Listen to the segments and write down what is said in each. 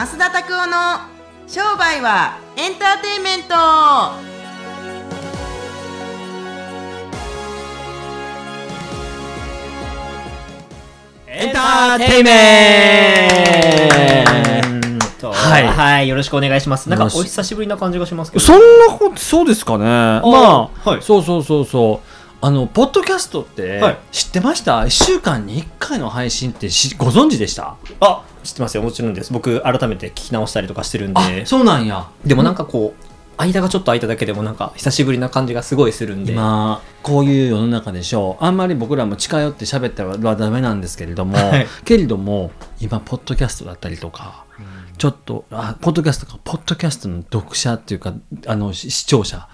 増田拓夫の商売はエンターテインメントエンターテイメントはいはい、よろしくお願いします。なんかお久しぶりな感じがしますけど。そんなこと、そうですかね。まあ、はいそうそうそうそう。あの、ポッドキャストってはい知ってました ?1 週間に1回の配信ってしご存知でした？あ、知ってますよ。もちろんです。僕、改めて聞き直したりとかしてるんあで、。そうなんや。でもなんかこう、間がちょっと空いただけでもなんか久しぶりな感じがすごいするんで。今、こういう世の中でしょう。あんまり僕らも近寄って喋ったらダメなんですけれども、はいけれども、今、ポッドキャストだったりとか、ちょっと、あ、ポッドキャストか、ポッドキャストの読者っていうか、あの、し視聴者、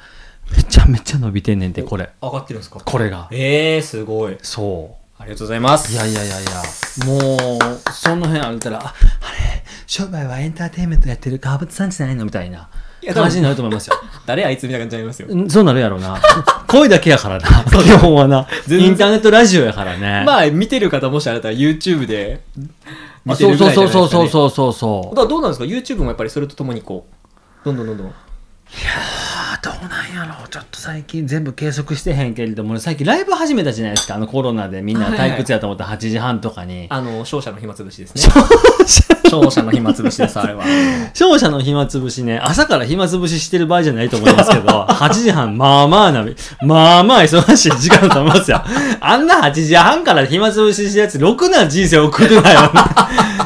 めちゃめちゃ伸びてんねんて、これ。上がってるんですか？これが。えー、すごい。そう。ありがとうございます。いやいやいやいや、もう、その辺歩いたら、あ、あれ、商売はエンターテインメントやってる川端さんじゃないのみたいなや感じになると思いますよ。誰あいつみたいな感じになりますよ。うんそうなるやろうな。声だけやからな。基本はな。インターネットラジオやからね。まあ、見てる方もしあれだったら YouTube で見あてるぐそうそうらいじゃないですか、ね。そうそうそうそうそうだからどうなんですか ?YouTube もやっぱりそれとともにこう、どんどんどんどん。あどうなんやろう。ちょっと最近全部計測してへんけれども最近ライブ始めたじゃないですか。あのコロナでみんな退屈やと思ったら8時半とかに、あの、勝者の暇つぶしですね。勝者の暇つぶし。です、あれは。勝者の暇つぶしね。朝から暇つぶししてる場合じゃないと思いますけど8時半まあまあなまあまあ忙しい時間だと思いますよ。あんな8時半から暇つぶししてるやつろくな人生送るなよ。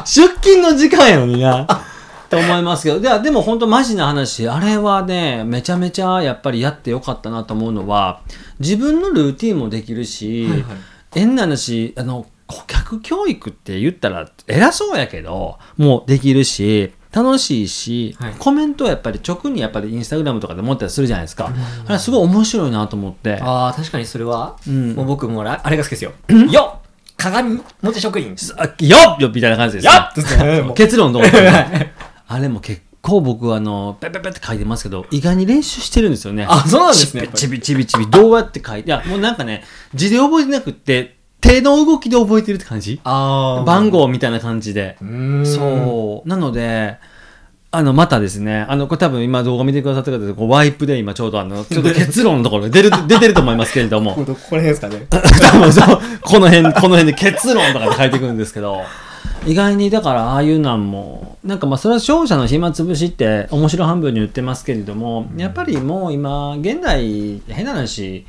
出勤の時間やのになと思いますけど。ではでも本当マジな話。あれはねめちゃめちゃやっぱりやってよかったなと思うのは自分のルーティンもできるし、はいはい。変な話あの顧客教育って言ったら偉そうやけどもうできるし楽しいし、はい。コメントはやっぱり直にやっぱりインスタグラムとかで持ったりするじゃないですか、あれすごい面白いなと思って。ああ、確かにそれは、うん。もう僕もあれが好きですよ。よっ！鏡持ち職員。あよっ！よっ！みたいな感じですよっ！結論どう あれも結構僕はあのペペペって書いてますけど意外に練習してるんですよね。あそうなんですね。ちびちびちびどうやって書いて？いやもうなんかね字で覚えてなくって手の動きで覚えてるって感じ？あ番号みたいな感じで。う。そう。なので、あの、またですね、あの、これ多分今動画見てくださった方で、こうワイプで今ちょうどあの、ちょっと結論のところ出る、出てると思いますけれども、どこら辺ですかね？多分そう、この辺、この辺で結論とかで書いてくるんですけど、意外にだからああいうなんも、なんかまあそれは勝者の暇つぶしって面白半分に言ってますけれども、やっぱりもう今、現代、変な話、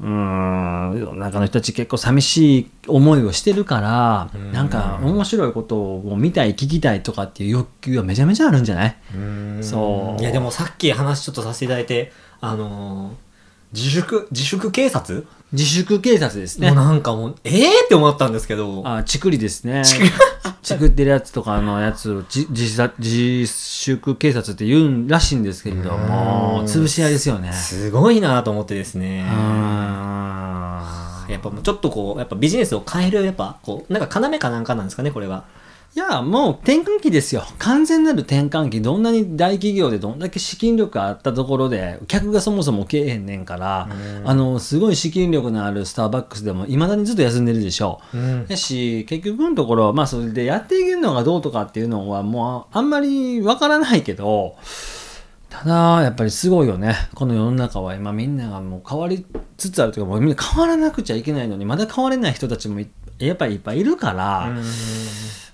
うーん世の中の人たち結構寂しい思いをしてるから、うんなんか面白いことを見たい聞きたいとかっていう欲求はめちゃめちゃあるんじゃない？そう。いや、でもさっき話ちょっとさせていただいて、あのー、自粛、自粛警察？自粛警察ですね。もうなんかもう、ええー、って思ったんですけど、あちくりですね。ちくってるやつとかのやつをじ自殺自粛警察って言うんらしいんですけれどもうん潰し合いですよね。すごいなと思ってですね。う。ーん。やっぱもうちょっとこう、やっぱビジネスを変える、やっぱこう、なんか要かなんかなんですかね、これが。いや、もう転換期ですよ。完全なる転換期。どんなに大企業でどんだけ資金力あったところで、客がそもそもけえへんねんから、あの、すごい資金力のあるスターバックスでも、未だにずっと休んでるでしょう。うんだし、結局のところ、まあ、それでやっていけるのがどうとかっていうのは、もう、あんまりわからないけど、ただ、やっぱりすごいよね。この世の中は今みんながもう変わりつつあるというか、もうみんな変わらなくちゃいけないのに、まだ変われない人たちもいやっぱりいっぱいいるから、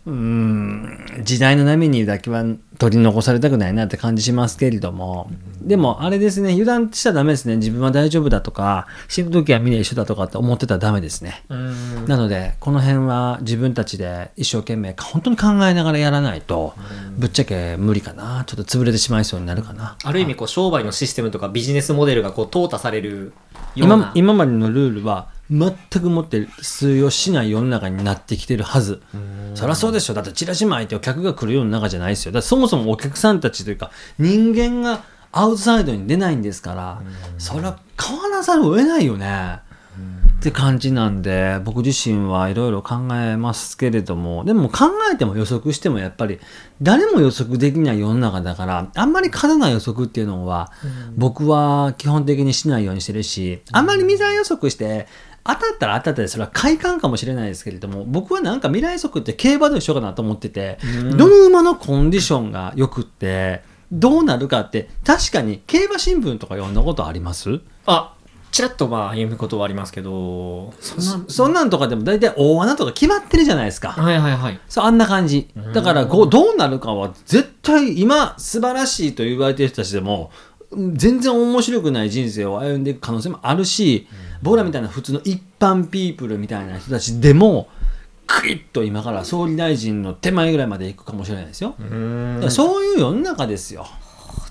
うーん時代の波にだけは取り残されたくないなって感じしますけれども、でもあれですね油断しちゃダメですね。自分は大丈夫だとか死ぬ時はみんな一緒だとかって思ってたらダメですね、うん。なのでこの辺は自分たちで一生懸命本当に考えながらやらないとぶっちゃけ無理かな。ちょっと潰れてしまいそうになるかな。ある意味こう商売のシステムとかビジネスモデルがこう淘汰されるような。今今までのルールは全くもって通用しない世の中になってきてるはず。そりゃそうでしょ。だってチラシ巻いてお客が来る世の中じゃないですよ。だそもそもお客さんたちというか人間がアウトサイドに出ないんですからそれは変わらざるを得ないよね。って感じなんで僕自身はいろいろ考えますけれどもでも考えても予測してもやっぱり誰も予測できない世の中だからあんまり過度な予測っていうのは僕は基本的にしないようにしてるしあんまり未来予測して当たったら当たったでそれは快感かもしれないですけれども僕はなんか未来則って競馬と一緒かなと思ってて、うんどの馬のコンディションがよくってどうなるかって確かに競馬新聞とか読んだことあります？あちらっとまあ読むことはありますけどそんなそんとかでも大体大穴とか決まってるじゃないですか。はいはいはいそうあんな感じうん。だからこうどうなるかは絶対今素晴らしいと言われてる人たちでもうん全然面白くない人生を歩んでいく可能性もあるし、僕らみたいな普通の一般ピープルみたいな人たちでもクイッと今から総理大臣の手前ぐらいまで行くかもしれないですよ。そういう世の中ですよ。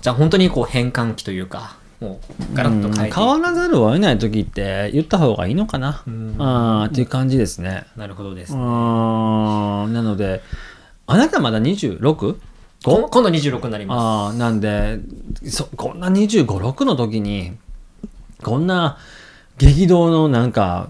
じゃあ本当にこう変換期というかもうガラッと変えて変わらざるを得ない時って言った方がいいのかな。うんあーっていう感じですね。なるほどです、うーんなので、あなたまだ 26? こ今度26になりまああ、なんで、そこんな25、6の時に、こんな激動のなんか、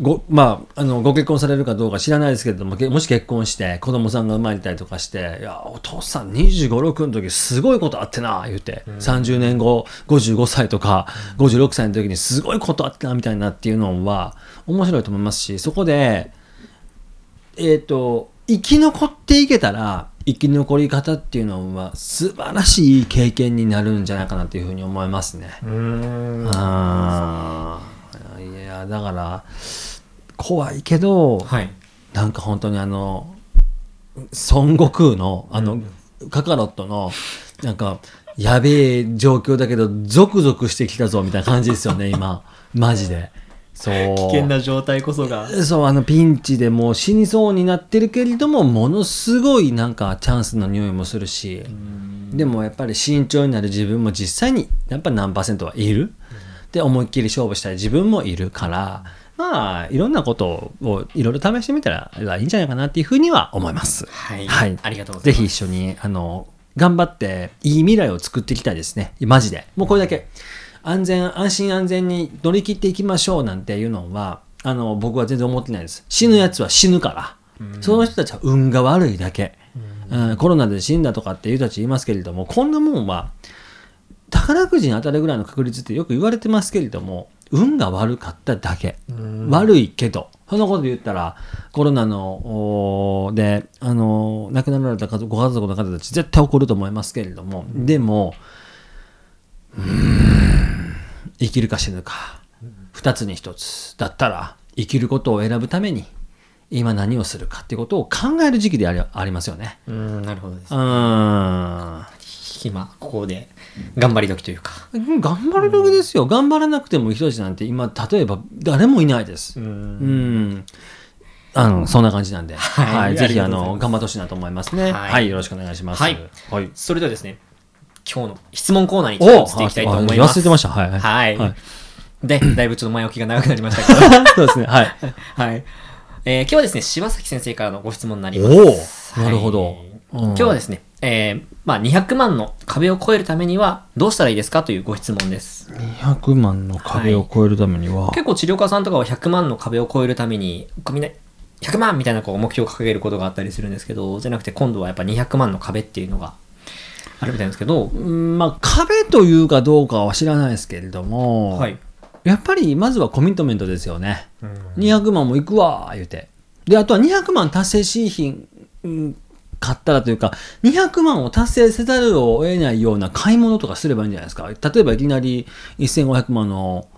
ごまあ、あのご結婚されるかどうか知らないですけれどもけもし結婚して子供さんが生まれたりとかして「いやお父さん25、6の時すごいことあってな」言うて、30年後55歳とか56歳の時にすごいことあってなみたいなっていうのは面白いと思いますしそこでえっ、と生き残っていけたら生き残り方っていうのは素晴らしい経験になるんじゃないかなというふうに思いますね。すうーん。ああいやだから怖いけど、はい。なんか本当にあの孫悟空のあの、カカロットのなんかやべえ状況だけどゾクゾクしてきたぞみたいな感じですよね今。マジでそう。危険な状態こそが。そうあのピンチでもう死にそうになってるけれどもものすごいなんかチャンスの匂いもするし、でもやっぱり慎重になる自分も実際にやっぱ何パーセントはいる、で思いっきり勝負したい自分もいるからまあいろんなことをいろいろ試してみたらいいんじゃないかなっていうふうには思います。はい、はい。ありがとうございます。ぜひ一緒にあの頑張っていい未来を作っていきたいですね。マジで。もうこれだけ安全安心安全に乗り切っていきましょうなんていうのはあの僕は全然思ってないです。死ぬやつは死ぬから、その人たちは運が悪いだけ、うん。コロナで死んだとかっていう人たち言いますけれどもこんなもんは宝くじに当たるぐらいの確率ってよく言われてますけれども運が悪かっただけ、悪いけど。そんなこと言ったらコロナので、あのー亡くなられたご家族の方たち絶対怒ると思いますけれども、でもうーん生きるか死ぬか二つに一つだったら生きることを選ぶために今何をするかっていうことを考える時期でありありますよね。うんなるほどですうーん今ここで頑張り時というかうん頑張る時ですよ。頑張らなくても人たちなんて今、例えば誰もいないです。ううんん。あの、そんな感じなんで、はいはい。ぜひ、あの、頑張ってほしいなと思いますね。はいはい。よろしくお願いします。はいはい。それではですね今日の質問コーナーにちょっと移っていきたいと思います忘れてました。はい。はい。はい、はいでだいぶちょっと前置きが長くなりましたけど そうですね。はい。はい。えー今日はですね、柴崎先生からのご質問になります。おおなるほどはいうん今日はですね、えーまあ、200万の壁を越えるためにはどうしたらいいですかというご質問です。200万の壁を越えるためには、結構治療家さんとかは100万の壁を越えるために、みんな100万みたいなこう目標を掲げることがあったりするんですけど、じゃなくて今度はやっぱ200万の壁っていうのがあるみたいですけど、うんまあ、壁というかどうかは知らないですけれども、はい。やっぱりまずはコミットメントですよね。200万もいくわ言うて。で、あとは200万達成しひん、うん買ったらというか、200万を達成せざるを得ないような買い物とかすればいいんじゃないですか。例えばいきなり1500万の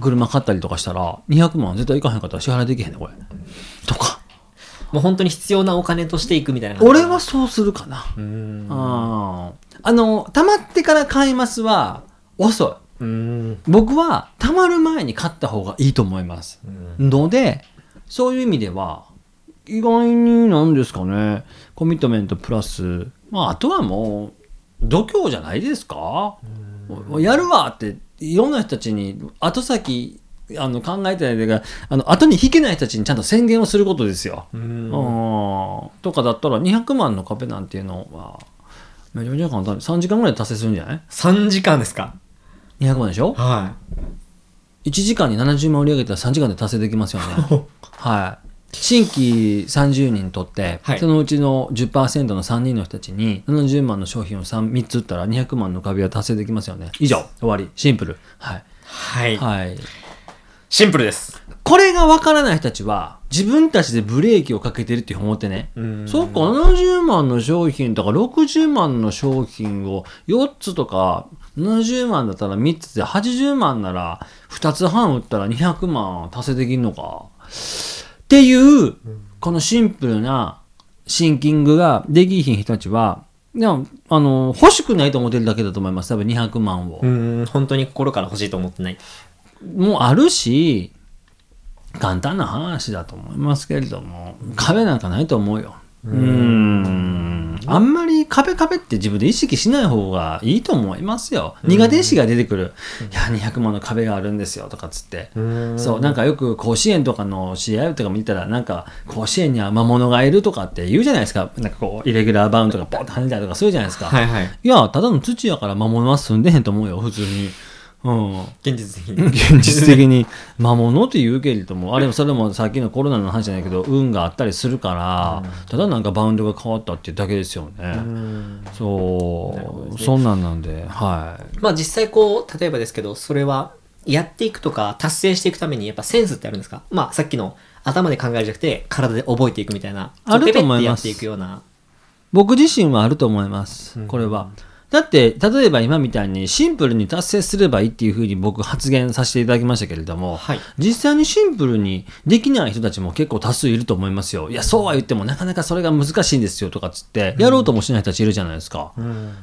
車買ったりとかしたら、200万絶対いかへんかったら支払いできへんね、これ。とか。もう本当に必要なお金としていくみたいな俺はそうするかな。うーん。ああの、貯まってから買いますは遅い。うーん。僕は貯まる前に買った方がいいと思います。ので、そういう意味では、意外になんですかね、コミットメントプラス、まあ、あとはもう、度胸じゃないですかやるわって、いろんな人たちに、後先、あの考えてないというか、あの後に引けない人たちにちゃんと宣言をすることですよ。うーんうんとかだったら200万の壁なんていうのは、めちゃめちゃ簡単で3時間ぐらいで達成するんじゃない？3時間ですか ?200 万でしょ？は ?1 時間に70万売り上げたら3時間で達成できますよね。はい。新規30人とって、はいそのうちの10%の3人の人たちに70万の商品を 3, 3つ売ったら200万の壁は達成できますよね。以上、終わり。シンプル。はい。い。はい。はい。シンプルです。これがわからない人たちは、自分たちでブレーキをかけてるって思ってね。うんそっか、70万の商品とか60万の商品を4つとか、70万だったら3つで80万なら2つ半売ったら200万達成できるのか。っていう、このシンプルなシンキングができひん人たちは、でも、あの、欲しくないと思ってるだけだと思います。多分200万を。うん、本当に心から欲しいと思ってない。もうあるし、簡単な話だと思いますけれども、壁なんかないと思うよ。うーん。あんまり壁壁って自分で意識しない方がいいと思いますよ。苦手意識が出てくる。いや、200万の壁があるんですよとかっつって。そう、なんかよく甲子園とかの試合とか見たら、なんか甲子園には魔物がいるとかって言うじゃないですか。なんかこう、イレギュラーバウンドがポンと跳ねたりとかそういうじゃないですか。はいはい。いや、ただの土やから魔物は住んでへんと思うよ、普通に。うん。現実的に。現実的に。魔物って言うけれどもあれもそれもさっきのコロナの話じゃないけど運があったりするから、ただなんかバウンドが変わったっていうだけですよね、そう、そんなんなんではい。まあ実際こう、例えばですけど、それはやっていくとか達成していくためにやっぱセンスってあるんですか？まあさっきの頭で考えるんじゃなくて体で覚えていくみたいな。あると思いますペペってやっていくような。僕自身はあると思います。これは、だって例えば今みたいにシンプルに達成すればいいっていうふうに僕発言させていただきましたけれども、はい。実際にシンプルにできない人たちも結構多数いると思いますよ。いやそうは言ってもなかなかそれが難しいんですよとかっつってやろうともしない人たちいるじゃないですか、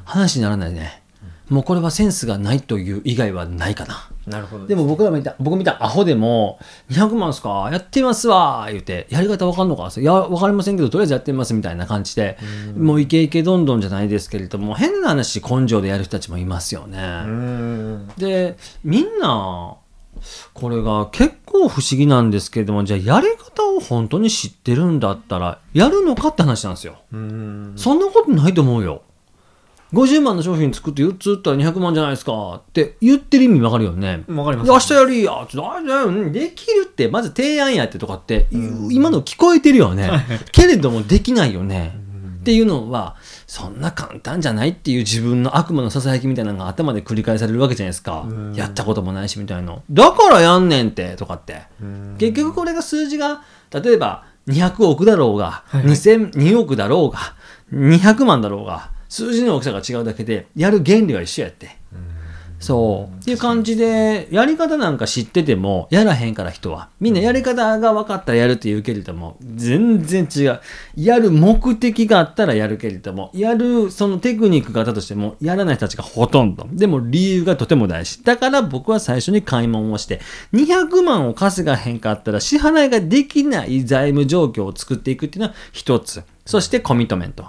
話にならないね。もうこれはセンスがないという以外はないかななるほど。でも僕ら見た、僕見たアホでも、200万っすか？やってみますわ言うて、やり方わかんのか？いや、わかりませんけど、とりあえずやってみますみたいな感じで、もうイケイケどんどんじゃないですけれども、変な話、根性でやる人たちもいますよね。うん。で、みんな、これが結構不思議なんですけれども、じゃあやり方を本当に知ってるんだったら、やるのかって話なんですよ。うん。そんなことないと思うよ。50万の商品作って4つ売ったら200万じゃないですかって言ってる意味わかるよね。わかります。明日やりやちょっとできるってまず提案やってとかって、今の聞こえてるよね。けれどもできないよね。っていうのはそんな簡単じゃないっていう自分の悪魔のささやきみたいなのが頭で繰り返されるわけじゃないですか。やったこともないしみたいな。だからやんねんってとかって。結局これが数字が例えば200億だろうが、2002億だろうが200万だろうが数字の大きさが違うだけでやる原理は一緒やって。そう。っていう感じで、やり方なんか知ってても、やらへんから人は。みんなやり方が分かったらやるって言うけれども、全然違う。やる目的があったらやるけれども、やるそのテクニックがあったとしても、やらない人たちがほとんど。でも理由がとても大事。だから僕は最初に買い物をして、200万を稼がへんかったら支払いができない財務状況を作っていくっていうのは一つ。そしてコミットメント。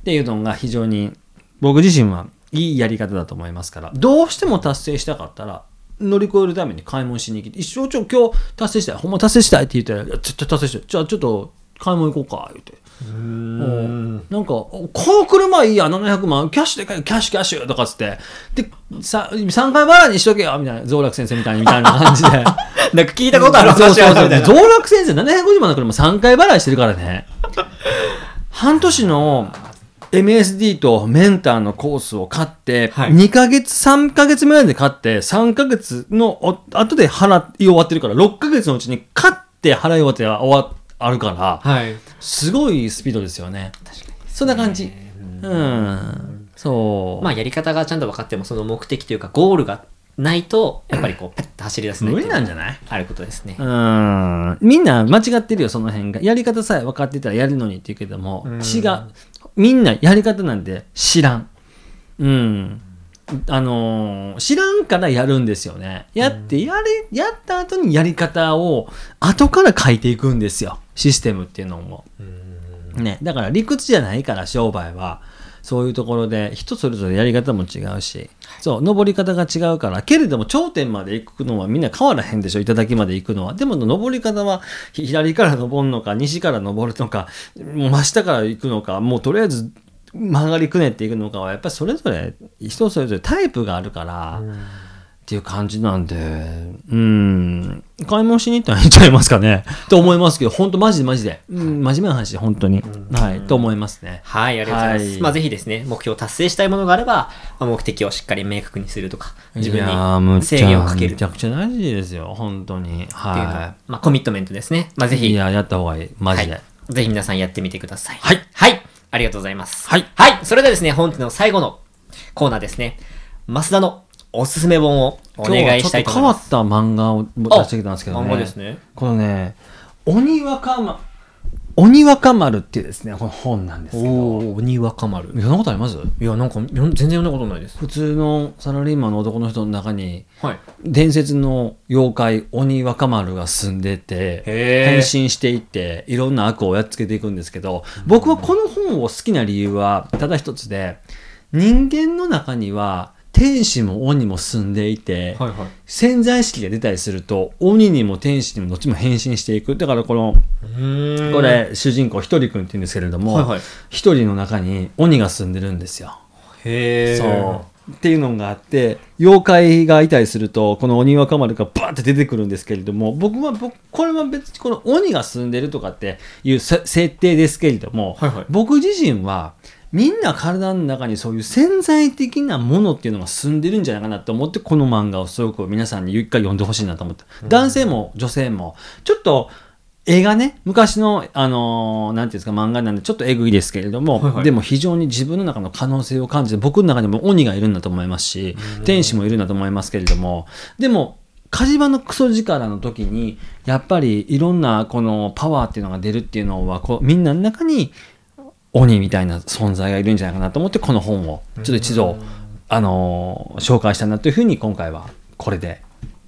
っていうのが非常に僕自身はいいやり方だと思いますから。どうしても達成したかったら乗り越えるために買い物しに来て一生ちょ今日達成したいほんま達成したいって言ったら絶対達成したい。じゃあちょっと買い物行こうか言うて。うん。なんかおこの車いいや700万キャッシュで買えキャッシュキャッシュとかっつって。でさ3回払いにしとけよみたいな増楽先生みたいにみたいな感じで。なんか聞いたことある。増楽先生750万の車3回払いしてるからね。半年の MSD とメンターのコースを買って、はい。2ヶ月3ヶ月目で買って3ヶ月のお後で払い終わってるから6ヶ月のうちに買って払い終わって終わあるからはい。すごいスピードですよね。そんな感じ。うん。そう、まあやり方がちゃんと分かってもその目的というかゴールがないと、やっぱりこう、ペッと走り出せない。無理なんじゃない？あることですね。うん。みんな間違ってるよその辺が。やり方さえ分かってたらやるのにって言うけどもうん。違うみんなやり方なんて知らん。うん。あのー知らんからやるんですよね。やってやれやった後にやり方を後から書いていくんですよ。システムっていうのも。ね、だから理屈じゃないから商売はそういうところで人それぞれやり方も違うし。そう登り方が違うからけれども頂点まで行くのはみんな変わらへんでしょ頂まで行くのは。でも登り方は左から登るのか西から登るのか真下から行くのかもうとりあえず曲がりくねっていくのかはやっぱりそれぞれ人それぞれタイプがあるから、っていう感じなんで、うん、買い物しに行ったらいいんちゃいますかね。と思いますけど、本当マジでマジで。うん、真面目な話で、本当に。はい、と思いますね。はい、ありがとうございます。はいまあ、ぜひですね、目標を達成したいものがあれば、まあ、目的をしっかり明確にするとか、自分に制限をかけるめちゃくちゃ大事ですよ、本当に。はは、まあ、コミットメントですね。まあ、い。ぜひ、いや、やった方がいい。マジで。はいぜひ皆さんやってみてください。はい。はい。ありがとうございます。はいはい。それではですね、本日の最後のコーナーですね。増田のおすすめ本をお願いしたいと思います。今日はちょっと変わった漫画を出してきたんですけどね。漫画ですね。このね、鬼若丸、鬼若丸っていうですね、この本なんですけど。おー、鬼若丸。そんなことあります？いや、なんか、全然読んだことないです。普通のサラリーマンの男の人の中に、はい。伝説の妖怪鬼若丸が住んでて変身していっていろんな悪をやっつけていくんですけど僕はこの本を好きな理由はただ一つで人間の中には天使も鬼も住んでいて、はいはい。潜在意識が出たりすると鬼にも天使にもどっちも変身していくだからこのこ、れ主人公ひとりくんって言うんですけれどもはいはい一人の中に鬼が住んでるんですよ。へー。そう。っていうのがあって、妖怪がいたりすると、この鬼若丸がバーって出てくるんですけれども、僕は、僕、これは別にこの鬼が住んでるとかっていうせ設定ですけれども、はいはい僕自身は、みんな体の中にそういう潜在的なものっていうのが住んでるんじゃないかなと思って、この漫画をすごく皆さんに一回読んでほしいなと思って。男性も女性も、ちょっと、映画ね、昔の、あのーなんていうんですか、漫画なんでちょっとえぐいですけれども、はいはい。でも非常に自分の中の可能性を感じて、僕の中にも鬼がいるんだと思いますし、天使もいるんだと思いますけれども、でも、火事場のクソ力の時に、やっぱりいろんなこのパワーっていうのが出るっていうのは、こうみんなの中に鬼みたいな存在がいるんじゃないかなと思って、この本をちょっと一度、あのー紹介したなというふうに今回はこれで、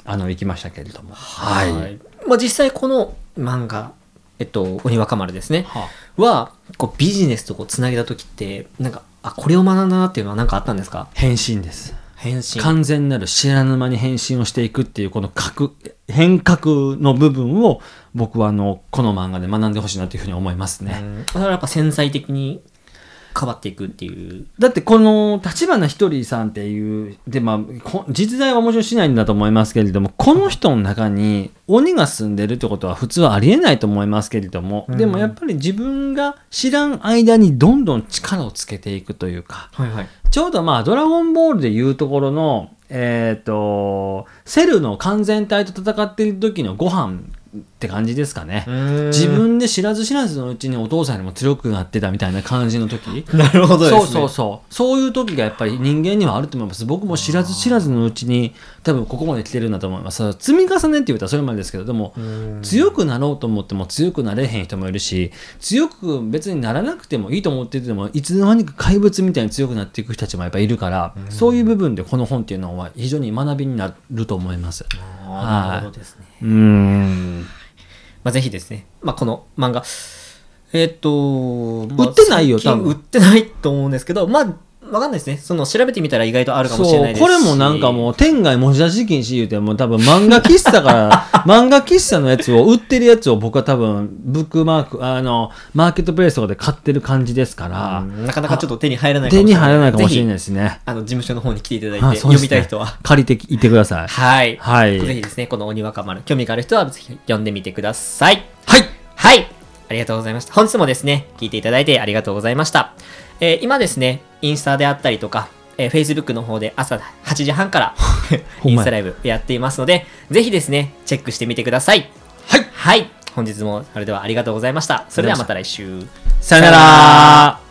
あの、行きましたけれども。はい。まあ、実際この漫画、えっと、鬼若丸ですね。はは、こうビジネスとこうつなげた時って、なんか、あ、これを学んだなっていうのは何かあったんですか？変身です。変身。完全なる知らぬ間に変身をしていくっていうこの革変革の部分を僕はあのこの漫画で学んでほしいなというふうに思いますね。うんそれはやっぱ潜在的に変わっていくっていう。だってこの立花ひとりさんっていうでまあこ実在はもちろんしないんだと思いますけれどもこの人の中に鬼が住んでるってことは普通はありえないと思いますけれども、うんでもやっぱり自分が知らん間にどんどん力をつけていくというかはいはい。ちょうどまあ、ドラゴンボールでいうところの、えっ、と、セルの完全体と戦っている時のご飯って感じですかね。自分で知らず知らずのうちにお父さんにも強くなってたみたいな感じの時。なるほどですね。そうそうそう。そういう時がやっぱり人間にはあると思います。僕も知らず知らずのうちに多分ここまで来てるんだと思います。積み重ねって言うたらそれまでですけど、でもうん強くなろうと思っても強くなれへん人もいるし、強く別にならなくてもいいと思ってても、いつの間にか怪物みたいに強くなっていく人たちもやっぱいるから、そういう部分でこの本っていうのは非常に学びになると思います。なるほどですね。うーん。まあ、ぜひですね、まあ、この漫画、えーっと、まあ売ってないよ多分。売ってないと思うんですけど、まあ、わかんないですね。その、調べてみたら意外とあるかもしれないですし。これもなんかもう、天外文字出し禁止言うて、もう多分漫画喫茶から、漫画喫茶のやつを売ってるやつを僕は多分、ブックマーク、あの、マーケットプレイスとかで買ってる感じですから、うんなかなかちょっと手に入らないかもしれない。手に入らないかもしれないぜですねひ。あの、事務所の方に来ていただいて、あそう読みたい人は。借りていってください。はい。はいぜひですね、この鬼若丸、興味がある人はぜひ読んでみてください。はいはい。ありがとうございました。本日もですね、聞いていただいてありがとうございました。えー今ですね、インスタであったりとか、えー Facebook の方で朝8時半から インスタライブやっていますので、ぜひですね、チェックしてみてください。はいはい。本日もそれではありがとうございました。それではまた来週。さよなら